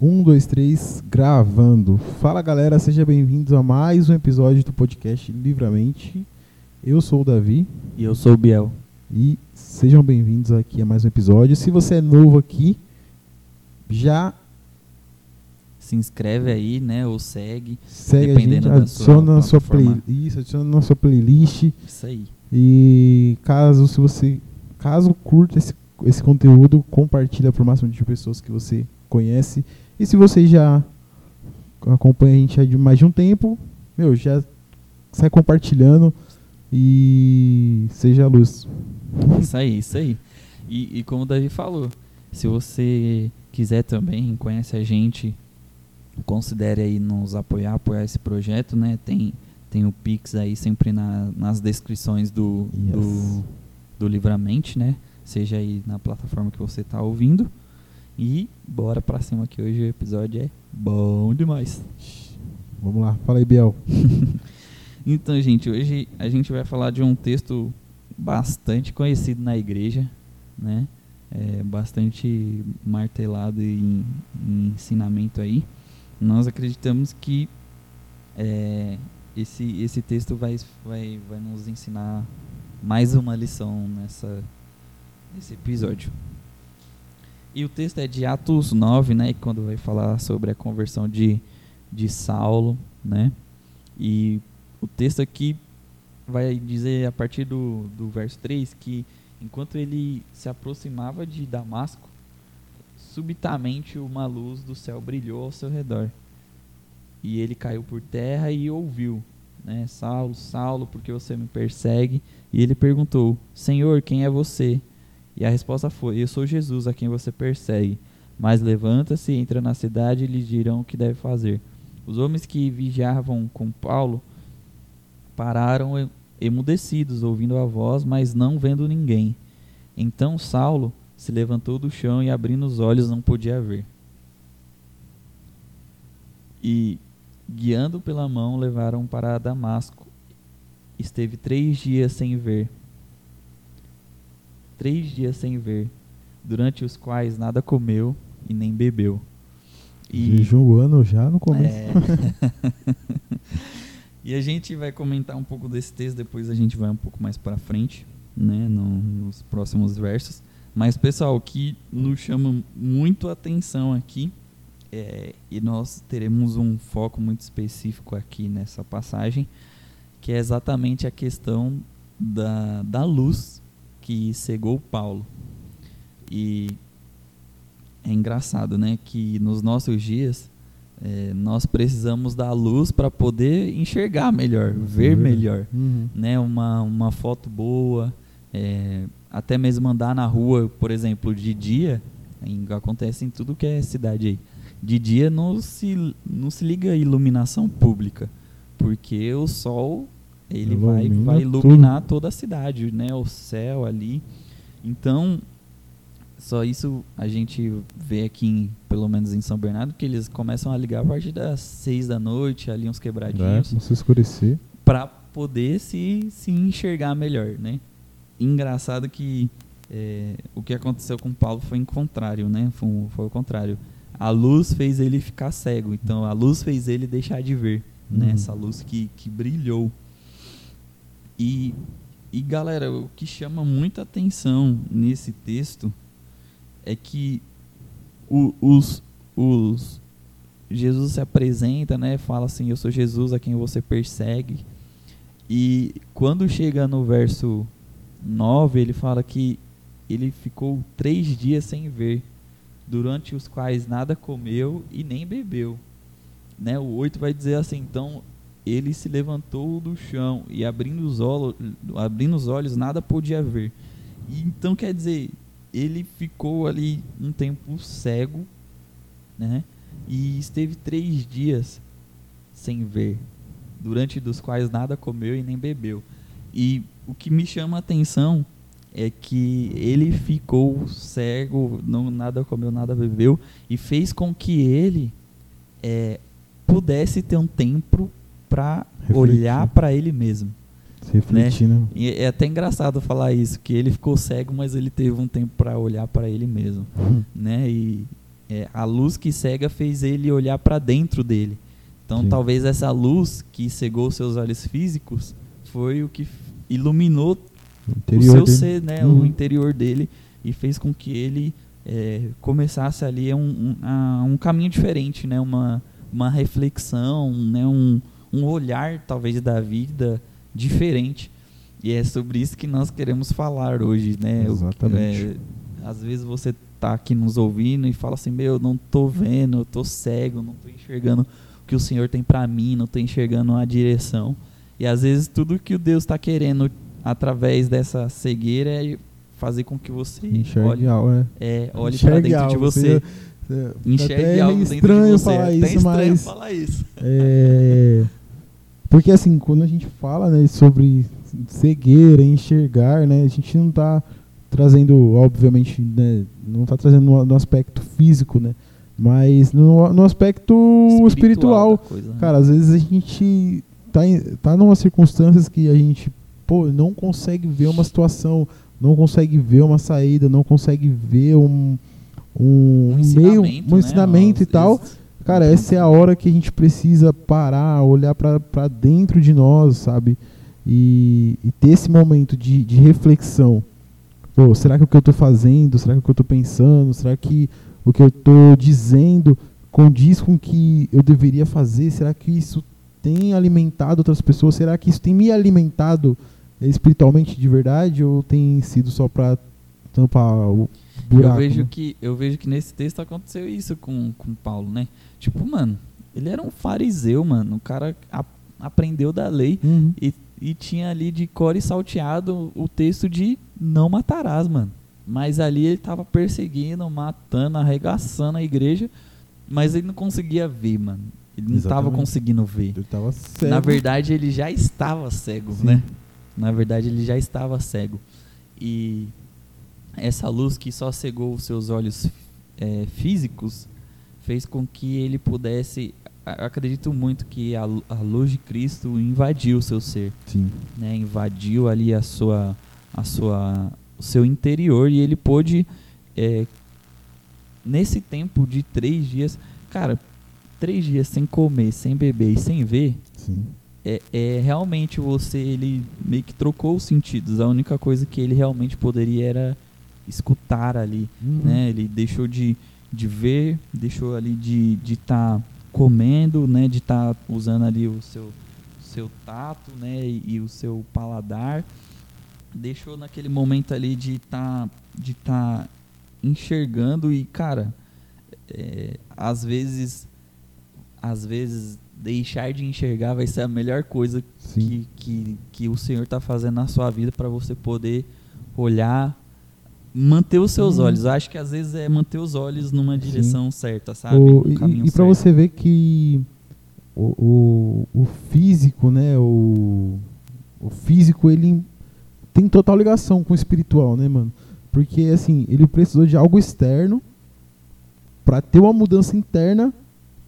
Um, dois, três, gravando. Fala galera, sejam bem-vindos a mais um episódio do podcast Livramente. Eu sou o Davi E eu sou o Biel. e sejam bem-vindos aqui a mais um episódio. Se você é novo aqui, já Se inscreve aí, né? Ou segue. segue a gente, adiciona na sua play, plataforma. isso, adiciona na sua playlist Isso aí. e caso se você caso curta esse, esse conteúdo, compartilha para o máximo de pessoas que você conhece. E se você já acompanha a gente há de mais de um tempo, meu, já sai compartilhando e seja a luz. Isso aí, isso aí. E, e como o Davi falou, se você quiser também, conhece a gente, considere aí nos apoiar, apoiar esse projeto, né? Tem, tem o Pix aí sempre na- nas descrições do, Yes. do, do Livramente, né? Seja aí na plataforma que você está ouvindo. E bora pra cima que hoje o episódio é bom demais. Vamos lá, fala aí, Biel. Então, gente, hoje a gente vai falar de um texto bastante conhecido na igreja, né? É, bastante martelado em, em ensinamento aí. Nós acreditamos que é, esse, esse texto vai, vai, vai nos ensinar mais uma lição nessa, nesse episódio. E o texto é de Atos 9, né? Quando vai falar sobre a conversão de, de Saulo, né? E o texto aqui vai dizer a partir do, do verso 3 que enquanto ele se aproximava de Damasco, subitamente uma luz do céu brilhou ao seu redor. E ele caiu por terra e ouviu, né? Saulo, Saulo, por que você me persegue? E ele perguntou: Senhor, quem é você? E a resposta foi: Eu sou Jesus a quem você persegue. Mas levanta-se, entra na cidade e lhes dirão o que deve fazer. Os homens que vigiavam com Paulo pararam emudecidos, ouvindo a voz, mas não vendo ninguém. Então Saulo se levantou do chão e, abrindo os olhos, não podia ver. E, guiando pela mão, levaram para Damasco. Esteve três dias sem ver. Três dias sem ver, durante os quais nada comeu e nem bebeu. Jejuando já no começo. É. e a gente vai comentar um pouco desse texto, depois a gente vai um pouco mais para frente, né, no- nos próximos versos. Mas, pessoal, o que nos chama muito a atenção aqui, é, e nós teremos um foco muito específico aqui nessa passagem, que é exatamente a questão da, da luz que cegou Paulo. E é engraçado, né, que nos nossos dias é, nós precisamos da luz para poder enxergar melhor, ver Verdade. melhor, Uhum. né, uma, uma foto boa, é, até mesmo andar na rua, por exemplo, de dia, em- acontece em tudo que é cidade aí. De dia não se, não se liga a iluminação pública, porque o sol ele vai, Ilumina vai tudo. iluminar toda a cidade, né, o céu ali. Então, só isso a gente vê aqui, em- pelo menos em São Bernardo, que eles começam a ligar a partir das seis da noite, ali uns É, quebradinhos, começou a escurecer. para poder se, se enxergar melhor, né? Engraçado que é, o que aconteceu com Paulo foi em contrário, né? Foi, foi o contrário. A luz fez ele ficar cego, então a luz fez ele deixar de ver, né? Uhum. Essa luz que, que brilhou. E, e galera, o que chama muita atenção nesse texto é que o- os, os Jesus se apresenta, né? Fala assim: Eu sou Jesus a quem você persegue. E quando chega no verso 9, ele fala que ele ficou três dias sem ver, durante os quais nada comeu e nem bebeu. Né? O 8 vai dizer assim: Então ele se levantou do chão e abrindo os, olhos, abrindo os olhos nada podia ver. E então quer dizer, ele ficou ali um tempo cego, né? E esteve três dias sem ver, durante dos quais nada comeu e nem bebeu. E o que me chama a atenção é que ele ficou cego, não nada comeu, nada bebeu, e fez com que ele é, pudesse ter um tempo para Refletir. olhar para ele mesmo. Se refletindo. E é até engraçado falar isso, que ele ficou cego, mas ele teve um tempo para olhar para ele mesmo, Uhum. né? E, é, a luz que cega fez ele olhar para dentro dele. Então, Sim. talvez essa luz que cegou seus olhos físicos foi o que iluminou O o seu dele. ser, né, Uhum. o interior dele e fez com que ele é, começasse ali um, um, um caminho diferente, né, uma, uma reflexão, né, um, um olhar talvez da vida diferente. E é sobre isso que nós queremos falar hoje, né? Exatamente. é, às vezes você tá aqui nos ouvindo e fala assim, meu, não tô vendo, eu tô cego, não tô enxergando o que o Senhor tem para mim, não tô enxergando a direção. E às vezes tudo que o Deus está querendo através dessa cegueira é fazer com que você Enxergue olhe, algo, é. é, olhe para Enxergue dentro de algo, você. é, Enxergue até algo dentro estranho de você. falar é isso, estranho mas falar isso. É, porque assim, quando a gente fala né, sobre cegueira, enxergar, né, a gente não está trazendo, obviamente, né, não está trazendo no, no aspecto físico, né, mas no, no aspecto espiritual. da coisa, né? Cara, às vezes a gente tá, em, tá numa circunstâncias que a gente, pô, não consegue ver uma situação, não consegue ver uma saída, não consegue ver um, um, meio, um né? ensinamento e Às tal. Cara, essa é a hora que a gente precisa parar, olhar pra dentro de nós, sabe? E, e ter esse momento de, de reflexão. Pô, será que o que eu tô fazendo, será que o que eu tô pensando, será que o que eu tô dizendo condiz com o que eu deveria fazer? Será que isso tem alimentado outras pessoas? Será que isso tem me alimentado espiritualmente de verdade ou tem sido só pra tampar o buraco? eu vejo né? que eu vejo que nesse texto aconteceu isso com com Paulo, né? Tipo, mano, ele era um fariseu, mano. O cara a- aprendeu da lei Uhum. e, e tinha ali de cor e salteado o texto de não matarás, mano. Mas ali ele tava perseguindo, matando, arregaçando a igreja, mas ele não conseguia ver, mano. Ele não tava Exatamente. conseguindo ver. Ele tava cego. Na verdade, ele já estava cego, Sim. né? Na verdade, ele já estava cego. E essa luz que só cegou os seus olhos eh, físicos fez com que ele pudesse. Acredito muito que a, a luz de Cristo invadiu o seu ser, Sim. né? Invadiu ali a sua, a sua, o seu interior e ele pôde eh, nesse tempo de três dias, cara, três dias sem comer, sem beber e sem ver, Sim. é, é realmente você ele meio que trocou os sentidos. A única coisa que ele realmente poderia era escutar ali, Uhum. né? Ele deixou de, de ver, deixou ali de de estar comendo, né? De estar usando ali o seu seu tato, né? E, e o seu paladar. Deixou naquele momento ali de estar de estar enxergando e cara, é, às vezes às vezes deixar de enxergar vai ser a melhor coisa Sim. que, que, que o Senhor está fazendo na sua vida para você poder olhar, manter os seus Uhum. olhos. Eu acho que às vezes é manter os olhos numa Sim. direção certa, sabe? O- e e para você ver que o, o, o físico, né? O, o físico, ele tem total ligação com o espiritual, né, mano? Porque, assim, ele precisou de algo externo para ter uma mudança interna,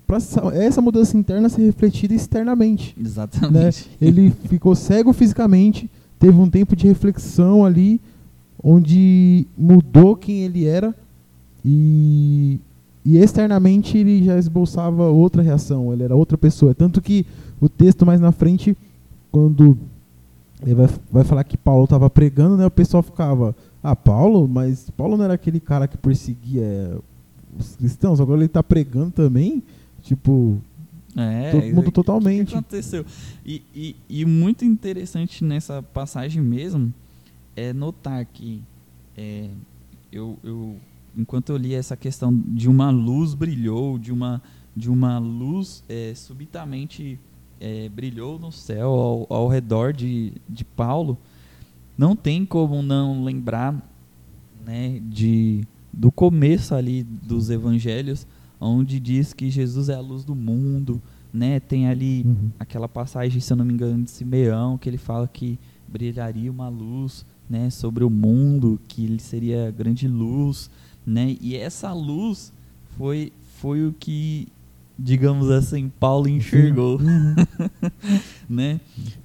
para essa mudança interna ser refletida externamente. Exatamente. Ele ficou cego fisicamente, teve um tempo de reflexão ali, onde mudou quem ele era e, e externamente ele já esboçava outra reação, ele era outra pessoa. Tanto que o texto mais na frente, quando ele vai, vai falar que Paulo estava pregando, né, o pessoal ficava, ah, Paulo? Mas Paulo não era aquele cara que perseguia os cristãos, agora ele está pregando também? Tipo, É, mudou aqui- O totalmente. que aconteceu? E, e, e muito interessante nessa passagem mesmo é notar que é, eu, eu, enquanto eu li essa questão de uma luz brilhou, de uma, de uma luz é, subitamente é, brilhou no céu ao, ao redor de, de Paulo, não tem como não lembrar né, de, do começo ali dos evangelhos, onde diz que Jesus é a luz do mundo, né? Tem ali Uhum. aquela passagem, se eu não me engano, de Simeão, que ele fala que brilharia uma luz, né, sobre o mundo, que ele seria grande luz, né? E essa luz foi foi o que, digamos assim, Paulo enxergou, né?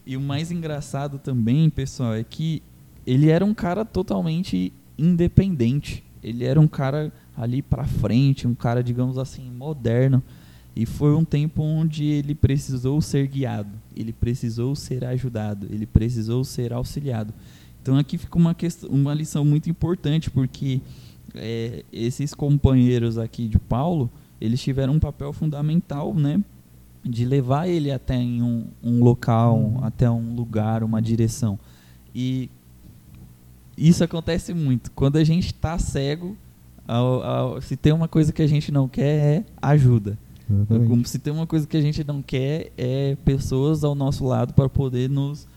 E o mais engraçado também, pessoal, é que ele era um cara totalmente independente. Ele era um cara ali para frente, um cara, digamos assim, moderno. E foi um tempo onde ele precisou ser guiado, ele precisou ser ajudado, ele precisou ser auxiliado. Então aqui fica uma, questão, uma lição muito importante, porque é, esses companheiros aqui de Paulo, eles tiveram um papel fundamental, né? De levar ele até em um, um local, uhum. até um lugar, uma direção. E isso acontece muito. Quando a gente está cego, ao, ao, se tem uma coisa que a gente não quer é ajuda. Exatamente. Se tem uma coisa que a gente não quer é pessoas ao nosso lado para poder nos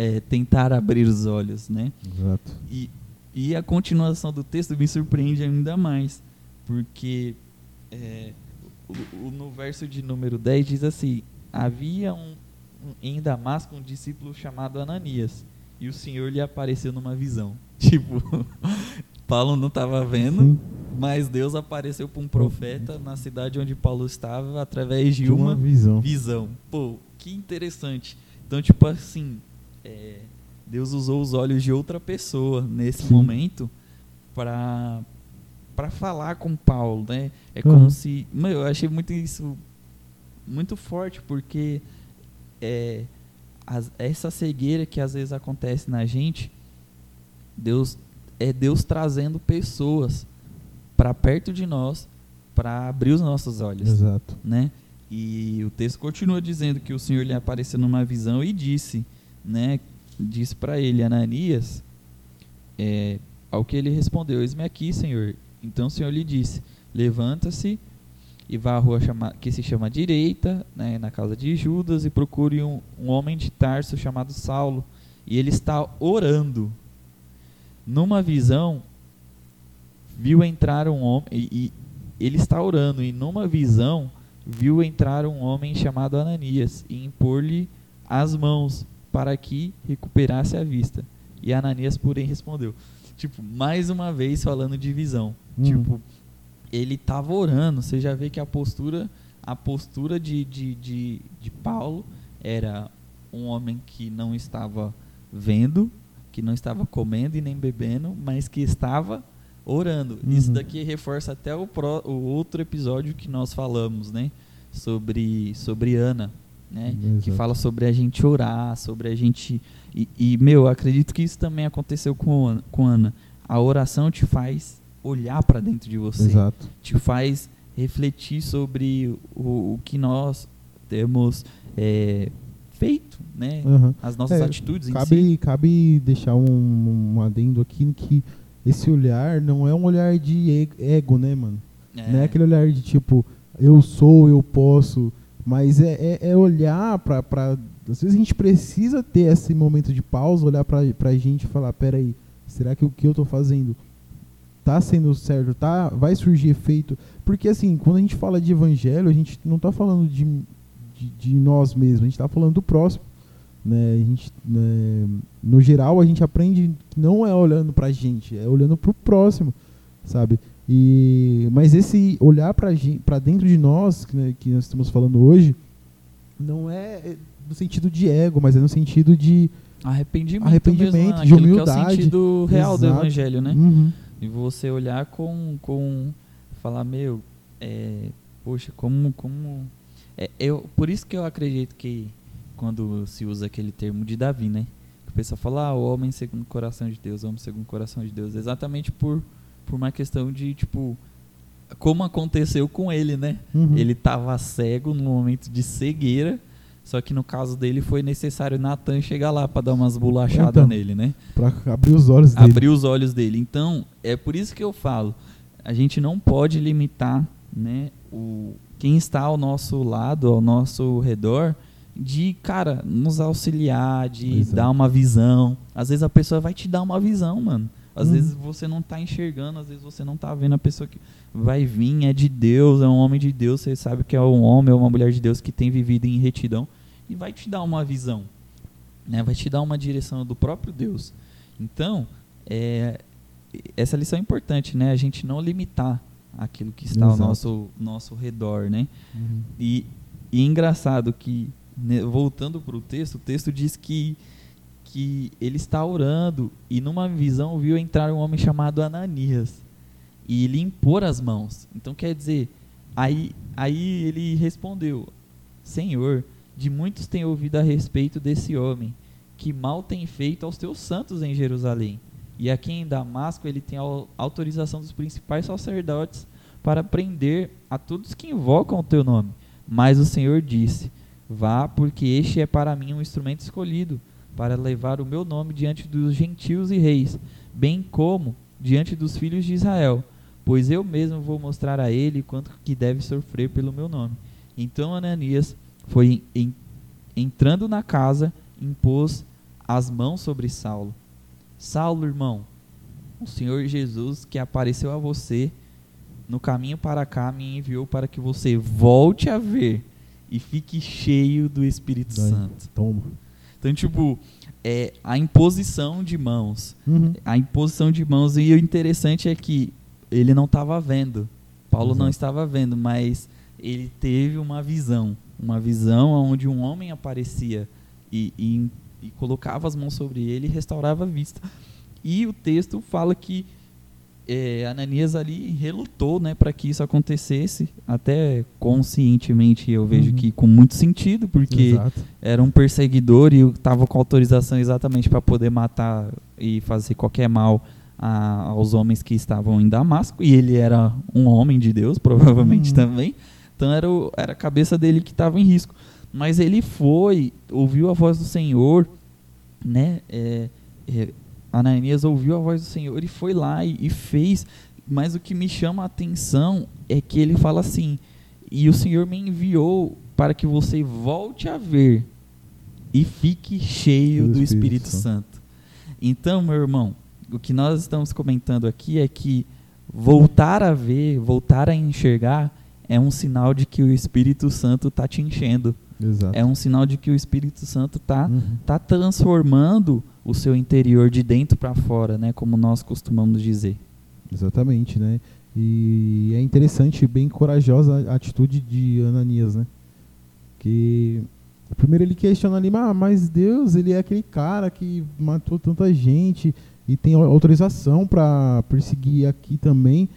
é, tentar abrir os olhos, né? Exato. E, e a continuação do texto me surpreende ainda mais, porque é, o, o, no verso de número 10 diz assim: Havia um, um, em Damasco um discípulo chamado Ananias e o Senhor lhe apareceu numa visão. Tipo, Paulo não estava vendo, Sim. mas Deus apareceu para um profeta na cidade onde Paulo estava através de, de uma, uma, visão. visão. Pô, que interessante. Então, tipo assim, é, Deus usou os olhos de outra pessoa nesse Sim. momento para para falar com Paulo, né? É uhum. como se, meu, eu achei muito isso muito forte porque é as, essa cegueira que às vezes acontece na gente, Deus é Deus trazendo pessoas para perto de nós para abrir os nossos olhos. Exato. Né? E o texto continua dizendo que o Senhor lhe apareceu numa visão e disse, né, disse para ele, Ananias, é, ao que ele respondeu, eis-me aqui, Senhor. Então o Senhor lhe disse, levanta-se e vá à rua chama, que se chama Direita, né, na casa de Judas, e procure um, um homem de Tarso chamado Saulo. E ele está orando. Numa visão, viu entrar um homem, e, e ele está orando, e numa visão, viu entrar um homem chamado Ananias e impor-lhe as mãos para que recuperasse a vista. E Ananias, porém, respondeu. Tipo, mais uma vez falando de visão. Hum. Tipo, ele estava orando. Você já vê que a postura, a postura de, de, de, de Paulo era um homem que não estava vendo, que não estava comendo e nem bebendo, mas que estava orando. Uhum. Isso daqui reforça até o, pro, o outro episódio que nós falamos, né? Sobre, sobre Ana, né? Que fala sobre a gente orar, sobre a gente. E, e, meu, acredito que isso também aconteceu com, com Ana. A oração te faz olhar para dentro de você. Exato. Te faz refletir sobre o, o que nós temos é, feito, né? Uhum. As nossas é, atitudes cabe, em si. Cabe deixar um, um adendo aqui que esse olhar não é um olhar de ego, né, mano? É. Não é aquele olhar de tipo, eu sou, eu posso. Mas é, é, é olhar para. Às vezes a gente precisa ter esse momento de pausa, olhar para a gente e falar: peraí, será que o que eu estou fazendo tá sendo certo, tá, vai surgir efeito. Porque assim, quando a gente fala de evangelho, a gente não está falando de, de, de, nós mesmos, a gente está falando do próximo. Né? A gente, né, no geral, a gente aprende que não é olhando para a gente, é olhando para o próximo, sabe? E, mas esse olhar para dentro de nós, né, que nós estamos falando hoje, não é no sentido de ego, mas é no sentido de arrependimento, arrependimento mesmo, de humildade. Que é o sentido real Exato. do evangelho, né? Uhum. E você olhar com, com falar, meu, é, poxa, como, como é, eu, por isso que eu acredito que quando se usa aquele termo de Davi, né? O pessoal fala, ah, o homem segundo o coração de Deus, o homem segundo o coração de Deus, exatamente por por uma questão de tipo como aconteceu com ele, né? Uhum. Ele estava cego no momento de cegueira só que no caso dele foi necessário Natan chegar lá para dar umas bolachadas então, nele, né? Para abrir os olhos dele. Abrir os olhos dele. Então, é por isso que eu falo, a gente não pode limitar, né, o quem está ao nosso lado, ao nosso redor, de, cara, nos auxiliar, de Exato. dar uma visão. Às vezes a pessoa vai te dar uma visão, mano. Às hum. vezes você não está enxergando, às vezes você não está vendo a pessoa que vai vir, é de Deus, é um homem de Deus, você sabe que é um homem ou uma mulher de Deus que tem vivido em retidão e vai te dar uma visão, né? vai te dar uma direção do próprio Deus. Então, é, essa lição é importante, né? A gente não limitar aquilo que está Exato. ao nosso, nosso redor, né? Uhum. E, e engraçado que, né, voltando para o texto, o texto diz que, que ele está orando e numa visão viu entrar um homem chamado Ananias. e lhe impor as mãos. Então quer dizer, aí, aí ele respondeu: Senhor, de muitos tem ouvido a respeito desse homem, que mal tem feito aos teus santos em Jerusalém. E aqui em Damasco ele tem a autorização dos principais sacerdotes para prender a todos que invocam o teu nome. Mas o Senhor disse: Vá, porque este é para mim um instrumento escolhido, para levar o meu nome diante dos gentios e reis, bem como diante dos filhos de Israel pois eu mesmo vou mostrar a ele quanto que deve sofrer pelo meu nome. Então Ananias foi em, entrando na casa, impôs as mãos sobre Saulo. Saulo, irmão, o Senhor Jesus que apareceu a você no caminho para cá me enviou para que você volte a ver e fique cheio do Espírito Santo. Toma. Então, tipo, é a imposição de mãos. Uhum. A imposição de mãos. E o interessante é que ele não estava vendo. Paulo não Exato. estava vendo, mas ele teve uma visão. Uma visão onde um homem aparecia e, e, e colocava as mãos sobre ele e restaurava a vista. E o texto fala que é, Ananias ali relutou né, para que isso acontecesse, até conscientemente eu vejo Uhum. que com muito sentido, porque Exato. era um perseguidor e estava com autorização exatamente para poder matar e fazer qualquer mal a- aos homens que estavam em Damasco. E ele era um homem de Deus, provavelmente Uhum. também. Então era, o- era a cabeça dele que estava em risco. Mas ele foi, ouviu a voz do Senhor, né? É, é, Ananias ouviu a voz do Senhor e foi lá e, e fez. Mas o que me chama a atenção é que ele fala assim: E o Senhor me enviou para que você volte a ver e fique cheio do, Espírito, Santo. Então, meu irmão, o que nós estamos comentando aqui é que voltar a ver, voltar a enxergar, é um sinal de que o Espírito Santo está te enchendo. Exato. É um sinal de que o Espírito Santo está Uhum. tá transformando o seu interior de dentro para fora, né? Como nós costumamos dizer. Exatamente, né? E é interessante, bem corajosa a atitude de Ananias, né? Que primeiro ele questiona ali, "Ah, mas Deus, ele é aquele cara que matou tanta gente e tem au- autorização para perseguir aqui também.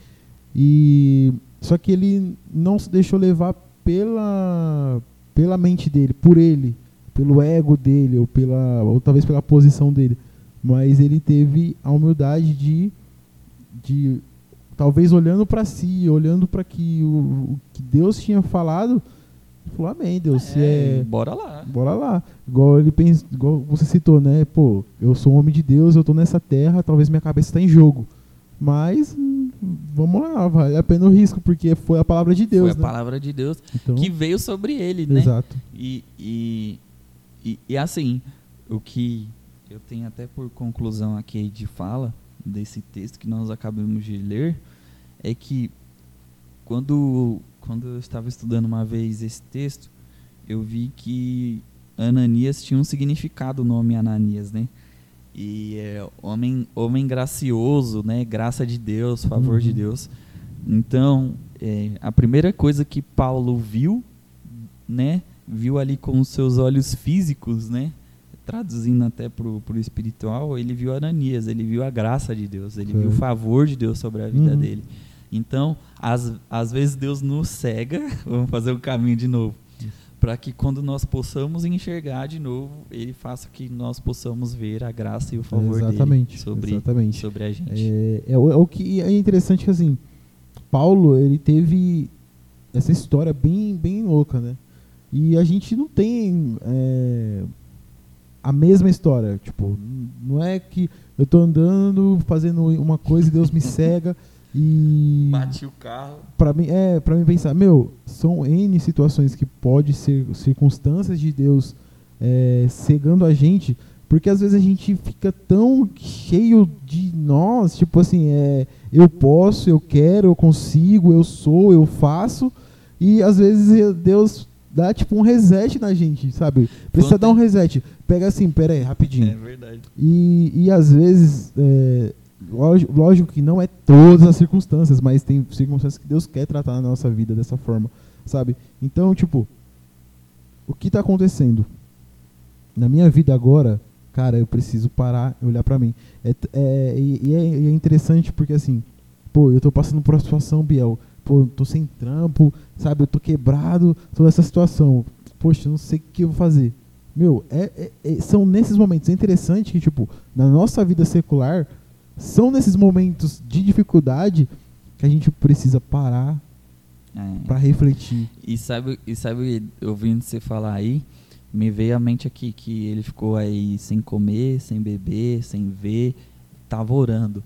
E só que ele não se deixou levar pela pela mente dele, por ele, pelo ego dele ou pela ou talvez pela posição dele, mas ele teve a humildade de de talvez olhando para si, olhando para que o, o que Deus tinha falado, falou amém, Deus, se é bora lá. bora lá. Igual ele pensa, igual você citou, né? Pô, eu sou um homem de Deus, eu tô nessa terra, talvez minha cabeça está em jogo. Mas vamos lá, vale a pena o risco, porque foi a palavra de Deus, Foi a né? palavra de Deus Então, que veio sobre ele, né? exato. E, e, e, e assim, o que eu tenho até por conclusão aqui de fala desse texto que nós acabamos de ler é que quando, quando eu estava estudando uma vez esse texto, eu vi que Ananias tinha um significado o nome Ananias, né? E é homem, homem gracioso, né? Graça de Deus, favor de Uhum. Deus. Então, é, a primeira coisa que Paulo viu, né? Viu ali com os seus olhos físicos, né? Traduzindo até pro, pro espiritual, ele viu Ananias, ele viu a graça de Deus, ele viu o Certo. favor de Deus sobre a vida Uhum. dele. Então, às, às vezes Deus nos cega, vamos fazer o caminho de novo, para que quando nós possamos enxergar de novo, Ele faça que nós possamos ver a graça e o favor Exatamente, dele sobre, exatamente. sobre a gente. É, é, o, é o que é interessante que assim, Paulo, ele teve essa história bem, bem louca, né? E a gente não tem é, a mesma história. Tipo, não é que eu tô andando, fazendo uma coisa e Deus me cega e Bati o carro. para mim é para mim pensar meu são n situações que pode ser circunstâncias de Deus é, cegando a gente porque às vezes a gente fica tão cheio de nós tipo assim é eu posso eu quero eu consigo eu sou eu faço e às vezes Deus dá tipo um reset na gente sabe precisa Quanto- dar um reset pega assim pera aí rapidinho É verdade. e, e às vezes, é, lógico, lógico que não é todas as circunstâncias, mas tem circunstâncias que Deus quer tratar na nossa vida dessa forma, sabe? Então, tipo, o que está acontecendo? Na minha vida agora, cara, eu preciso parar e olhar para mim. É, é, e, é, é interessante porque, assim, pô, eu tô passando por uma situação, Biel, pô, eu tô sem trampo, sabe, eu tô quebrado, toda essa situação. Poxa, não sei o que eu vou fazer. Meu, é, é, é, são nesses momentos, é interessante que, tipo, na nossa vida secular, são nesses momentos de dificuldade que a gente precisa parar É. pra refletir. E sabe, e sabe, ouvindo você falar aí, me veio à mente aqui que ele ficou aí sem comer, sem beber, sem ver, tava orando.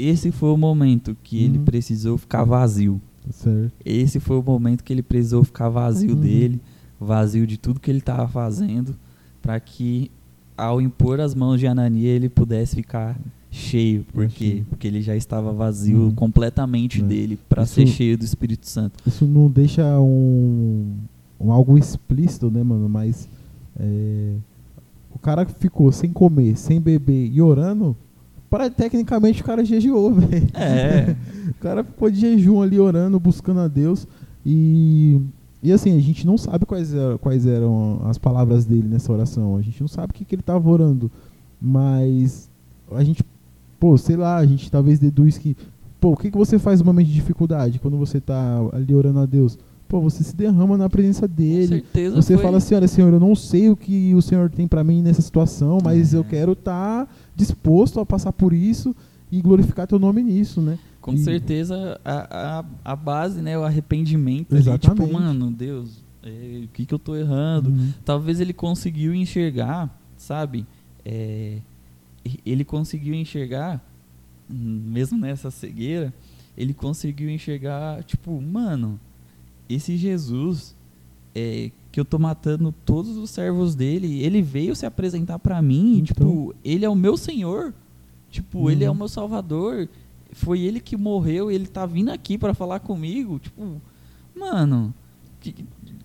Esse foi o momento que ele Uhum. precisou ficar vazio. Certo? Esse foi o momento que ele precisou ficar vazio Uhum. dele, vazio de tudo que ele estava fazendo, para que ao impor as mãos de Anania ele pudesse ficar cheio, porque porque ele já estava vazio Uhum. completamente É. dele para ser cheio do Espírito Santo. Isso não deixa um, um algo explícito, né, mano? Mas é, o cara que ficou sem comer, sem beber e orando, para, tecnicamente o cara jejuou, velho. É. O cara ficou de jejum ali orando, buscando a Deus. E, e assim, a gente não sabe quais, eram- quais eram as palavras dele nessa oração. A gente não sabe o que, que ele estava orando. Mas a gente, pô, sei lá, a gente talvez deduz que, pô, o que, que você faz no momento de dificuldade quando você tá ali orando a Deus? Pô, você se derrama na presença Com dele. certeza Você foi- fala assim, olha, Senhor, eu não sei o que o Senhor tem pra mim nessa situação, mas É. eu quero estar disposto a passar por isso e glorificar teu nome nisso, né? Com E- certeza a, a, a base, né, o arrependimento ali, tipo, Exatamente. mano, Deus, é, o que que eu tô errando? Uhum. Talvez ele conseguiu enxergar, sabe? É, ele conseguiu enxergar, hum, mesmo nessa cegueira, ele conseguiu enxergar, tipo, mano, esse Jesus é, que eu tô matando todos os servos dele, ele veio se apresentar pra mim, e, Então. tipo, ele é o meu Senhor. Tipo, ele é o Uhum. meu Salvador. Foi ele que morreu, ele tá vindo aqui pra falar comigo. Tipo, mano, o que,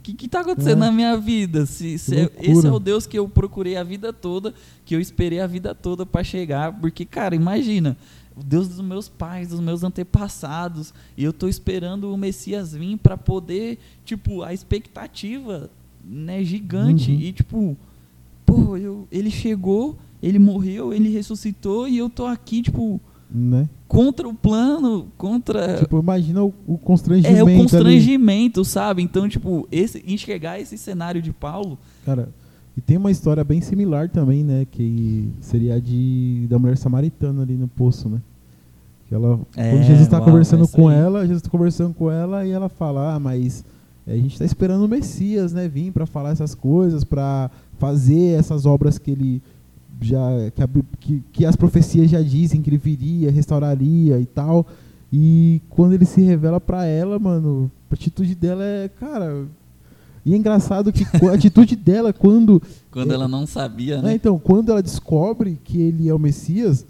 que, que tá acontecendo É. na minha vida? Se, se é- esse é o Deus que eu procurei a vida toda, que eu esperei a vida toda pra chegar. Porque, cara, imagina, o Deus dos meus pais, dos meus antepassados, e eu tô esperando o Messias vir pra poder, tipo, a expectativa, né, gigante. Uhum. E, tipo, pô, eu, ele chegou, ele morreu, ele ressuscitou, e eu tô aqui, tipo, Né? contra o plano, contra. Tipo, imagina o, o constrangimento. é o ali. constrangimento, sabe? Então, tipo, esse, enxergar esse cenário de Paulo. Cara, e tem uma história bem similar também, né? Que seria a de, da mulher samaritana ali no poço, né? Que ela, É, quando Jesus está conversando com aí. ela, Jesus está conversando com ela e ela fala: Ah, mas é, a gente está esperando o Messias, né? Vir para falar essas coisas, para fazer essas obras que ele já que, a que, que as profecias já dizem que ele viria, restauraria e tal. E quando ele se revela para ela, mano, a atitude dela é, cara. E é engraçado que a atitude dela quando Quando É. ela não sabia, é, né? então, quando ela descobre que ele é o Messias,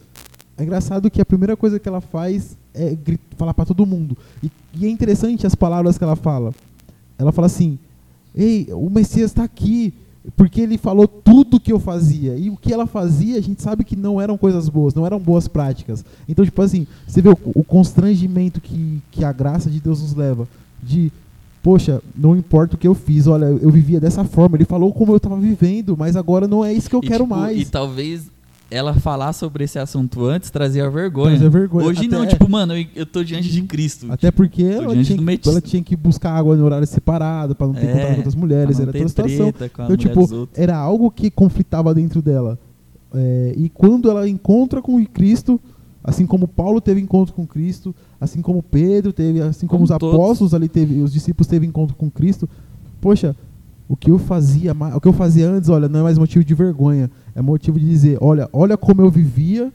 é engraçado que a primeira coisa que ela faz é gri- falar pra todo mundo. E, e é interessante as palavras que ela fala. Ela fala assim: Ei, o Messias está aqui. Porque ele falou tudo que eu fazia. E o que ela fazia, a gente sabe que não eram coisas boas, não eram boas práticas. Então, tipo assim, você vê o, o constrangimento que, que a graça de Deus nos leva. De, poxa, não importa o que eu fiz, olha, eu vivia dessa forma. Ele falou como eu estava vivendo, mas agora não é isso que eu E, quero tipo, mais. E talvez ela falar sobre esse assunto antes trazia vergonha. Trazia vergonha. Hoje Até- não, tipo, mano, eu, eu tô diante de Cristo. Até porque ela tinha, que, ela tinha que buscar água no horário separado, para não ter É, contato com outras mulheres, era toda a situação. Então, tipo, era algo que conflitava dentro dela. É, e quando ela encontra com Cristo, assim como Paulo teve encontro com Cristo, assim como Pedro teve, assim como, Como os todos. apóstolos ali teve, os discípulos teve encontro com Cristo, poxa, o que eu fazia, o que eu fazia antes, olha, não é mais motivo de vergonha, é motivo de dizer, olha, olha como eu vivia,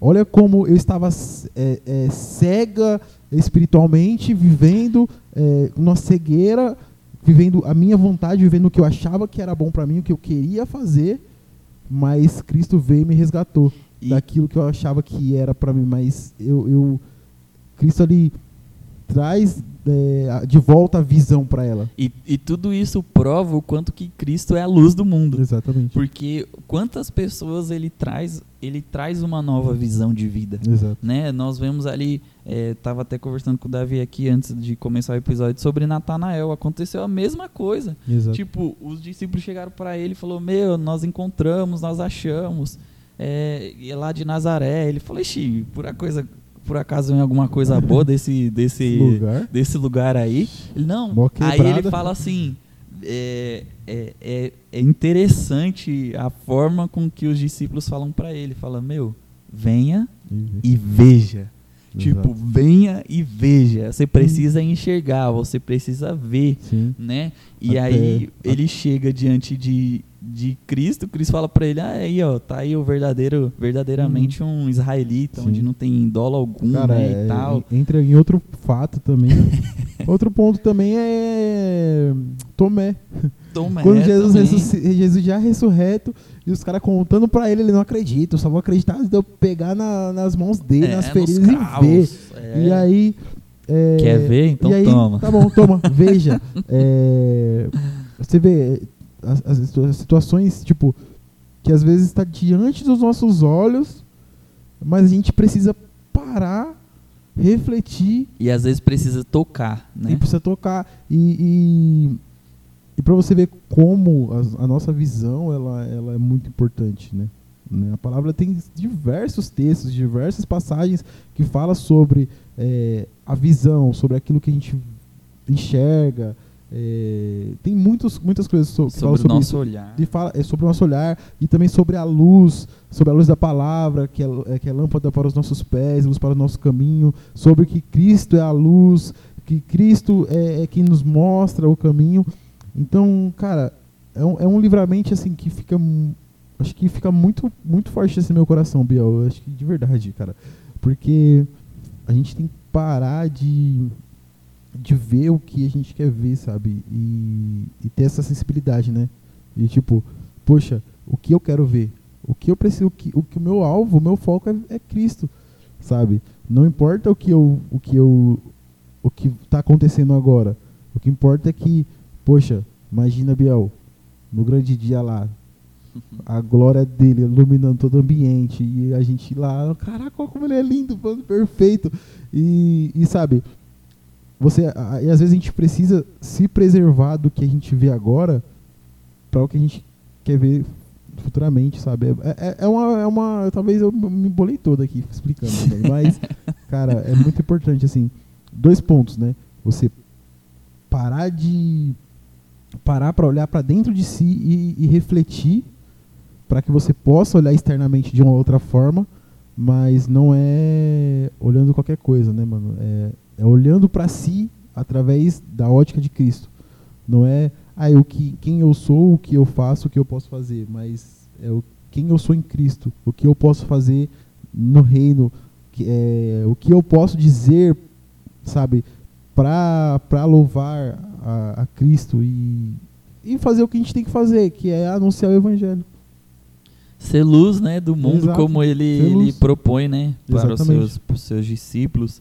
olha como eu estava é, é, cega espiritualmente, vivendo é, uma cegueira, vivendo a minha vontade, vivendo o que eu achava que era bom para mim, o que eu queria fazer, mas Cristo veio e me resgatou E- daquilo que eu achava que era para mim, mas eu, eu Cristo ali traz é, de volta a visão para ela. E, e tudo isso prova o quanto que Cristo é a luz do mundo. Exatamente. Porque quantas pessoas ele traz, ele traz uma nova visão de vida. Exato. Né? Nós vemos ali, é, tava até conversando com o Davi aqui antes de começar o episódio sobre Natanael. Aconteceu a mesma coisa. Exato. Tipo, os discípulos chegaram para ele e falou: Meu, nós encontramos, nós achamos. É, lá de Nazaré. Ele falou: Ixi, pura coisa por acaso vem alguma coisa boa desse, desse, Lugar. desse lugar aí. Ele, não. Aí ele fala assim. É, é, é, é interessante a forma com que os discípulos falam pra ele. Fala, meu, venha e veja. Tipo, Exato. venha e veja. Você precisa enxergar, você precisa ver, Sim. né? E Até- aí ele chega diante de, de Cristo, Cristo fala pra ele, ah, aí ó, tá aí o verdadeiro, verdadeiramente um israelita, Sim. onde não tem dolo algum, Cara, né, é, e tal. en- entra em outro fato também. outro ponto também é Tomé. Toma Quando é, Jesus, Jesus já ressurreto e os caras contando pra ele, ele não acredita. Eu só vou acreditar se eu pegar na- nas mãos dele, É, nas feridas e ver. é. E aí. é, Quer ver? Então aí- toma. Tá bom, toma. Veja. é, você vê as, as situa- situações, tipo, que às vezes está diante dos nossos olhos, mas a gente precisa parar, refletir E às vezes precisa tocar, e né? precisa tocar. E, e, e para você ver como a, a nossa visão ela, ela é muito importante, né? Né? A palavra tem diversos textos, diversas passagens que fala sobre é, a visão, sobre aquilo que a gente enxerga. É, tem muitos, muitas coisas so, que falam Sobre o sobre nosso isso. olhar. E fala é sobre o nosso olhar e também sobre a luz, sobre a luz da palavra, que é, é, que é lâmpada para os nossos pés, luz para o nosso caminho, sobre que Cristo é a luz, que Cristo é, é quem nos mostra o caminho. Então, cara, é um, é um livramento assim que fica, acho que fica muito, muito forte esse meu coração, Biel. Acho que de verdade, cara, porque a gente tem que parar de de ver o que a gente quer ver, sabe? E, e ter essa sensibilidade, né? E tipo, poxa, o que eu quero ver? O que eu preciso, o que o, que meu alvo, o meu foco é, é Cristo, sabe? Não importa o que eu, o que eu, o que tá acontecendo agora. O que importa é que, poxa, imagina Biel, no grande dia lá, a glória dele iluminando todo o ambiente e a gente lá, caraca, como ele é lindo, mano, perfeito. E, e sabe, você a- e às vezes a gente precisa se preservar do que a gente vê agora para o que a gente quer ver futuramente, sabe? É, é, é uma, é uma talvez eu me bolei todo aqui explicando, também, mas cara, é muito importante assim, dois pontos, né? Você parar de parar para olhar para dentro de si e, e refletir para que você possa olhar externamente de uma outra forma, mas não é olhando qualquer coisa, né, mano? É, é olhando para si através da ótica de Cristo. Não é ah, o que, quem eu sou, o que eu faço, o que eu posso fazer, mas é o quem eu sou em Cristo, o que eu posso fazer no reino, que, é, o que eu posso dizer, sabe, para louvar a, a Cristo e, e fazer o que a gente tem que fazer, que é anunciar o Evangelho. Ser luz, né, do mundo Exato. como ele, ele propõe, né, para os seus, pros seus discípulos.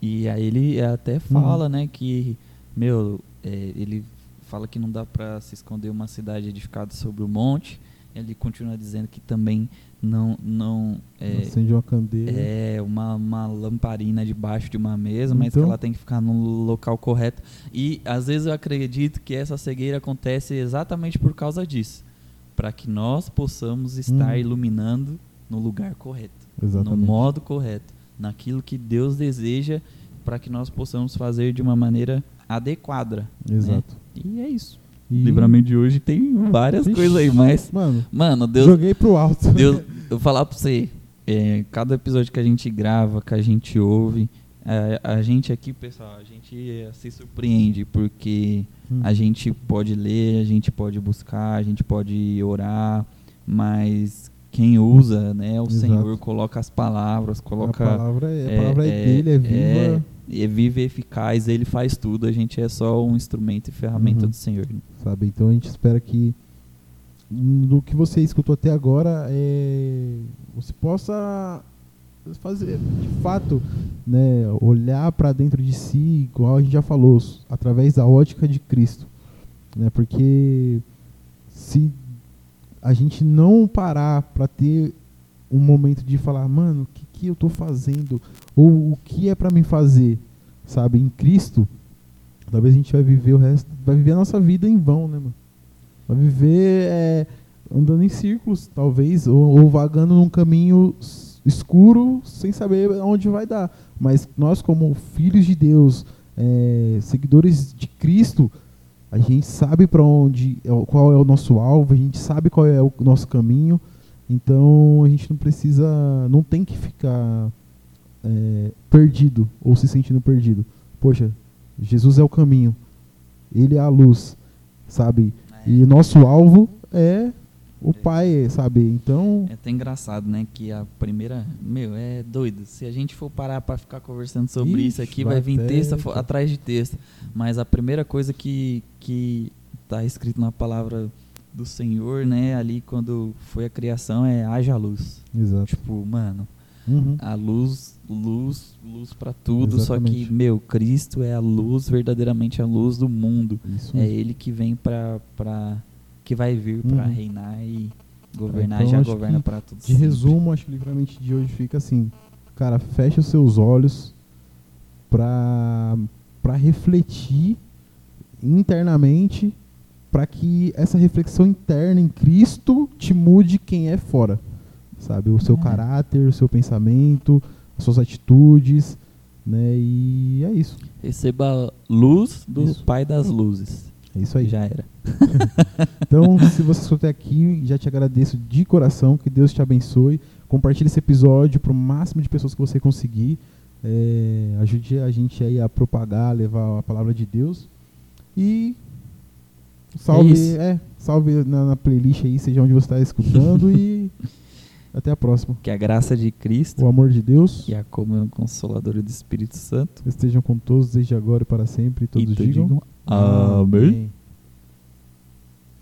E aí ele até fala, né, que, meu, é, ele fala que não dá para se esconder uma cidade edificada sobre o monte. Ele continua dizendo que também não, não é, Acende uma candeia. é uma, uma lamparina debaixo de uma mesa, mas que Então- ela tem que ficar no local correto. E às vezes eu acredito que essa cegueira acontece exatamente por causa disso, para que nós possamos estar Hum. iluminando no lugar correto, Exatamente. no modo correto, naquilo que Deus deseja, para que nós possamos fazer de uma maneira adequada. Exato. E é isso. E- livramento de hoje tem várias Ixi, coisas aí, mas Mano, mano, Deus joguei pro alto. Deus, eu vou falar pra você, é, cada episódio que a gente grava, que a gente ouve, é, a gente aqui, pessoal, a gente é, se surpreende, porque Hum. a gente pode ler, a gente pode buscar, a gente pode orar, mas quem usa, né, o Exato. Senhor coloca as palavras, a coloca... palavra é, a palavra é, dele, é viva. É, é viva e eficaz, ele faz tudo, a gente é só um instrumento e ferramenta Uhum. do Senhor. sabe? Então a gente espera que no que você escutou até agora, é, você possa fazer, de fato, né, olhar para dentro de si, igual a gente já falou, através da ótica de Cristo, né? Porque se a gente não parar para ter um momento de falar, mano, o que, que eu tô fazendo ou o que é para mim fazer, sabe, em Cristo, talvez a gente vai viver o resto, vai viver a nossa vida em vão, né, mano? Vai viver é, andando em círculos, talvez, ou, ou vagando num caminho escuro sem saber aonde vai dar. Mas nós, como filhos de Deus, é, seguidores de Cristo, a gente sabe para onde, é qual é o nosso alvo, a gente sabe qual é o nosso caminho. Então a gente não precisa, não tem que ficar é, perdido ou se sentindo perdido. Poxa, Jesus é o caminho, Ele é a luz, sabe? É. E nosso alvo é o Pai, sabe? Então. É até engraçado, né? Que a primeira. Meu, é doido. Se a gente for parar pra ficar conversando sobre Ixi, isso aqui, vai vai vir texto atrás de texto. Mas a primeira coisa que, que tá escrito na palavra do Senhor, né? Ali quando foi a criação é haja luz. Exato. Tipo, mano, Uhum. a luz, luz, luz pra tudo. Só Exatamente. que, meu, Cristo é a luz, verdadeiramente a luz do mundo. Isso É mesmo. ele que vem pra. pra que vai vir pra Uhum. reinar e governar. Então, já governa pra tudo. De sempre. resumo, acho que o livramento de hoje fica assim, cara, fecha os seus olhos pra, pra refletir internamente para que essa reflexão interna em Cristo te mude quem é fora, sabe? O seu É. caráter, o seu pensamento, as suas atitudes, né? E é isso. Receba luz do Isso. Pai das Luzes. É isso aí. Já era. Então, se você escutou até aqui, já te agradeço de coração, que Deus te abençoe. Compartilhe esse episódio para o máximo de pessoas que você conseguir. É, ajude a gente aí a propagar, levar a palavra de Deus. E salve, isso. é, salve na, na playlist aí, seja onde você está escutando e até a próxima. Que a graça de Cristo O amor de Deus e a comunhão consoladora do Espírito Santo estejam com todos desde agora e para sempre. Todos e todos digam digam Amém.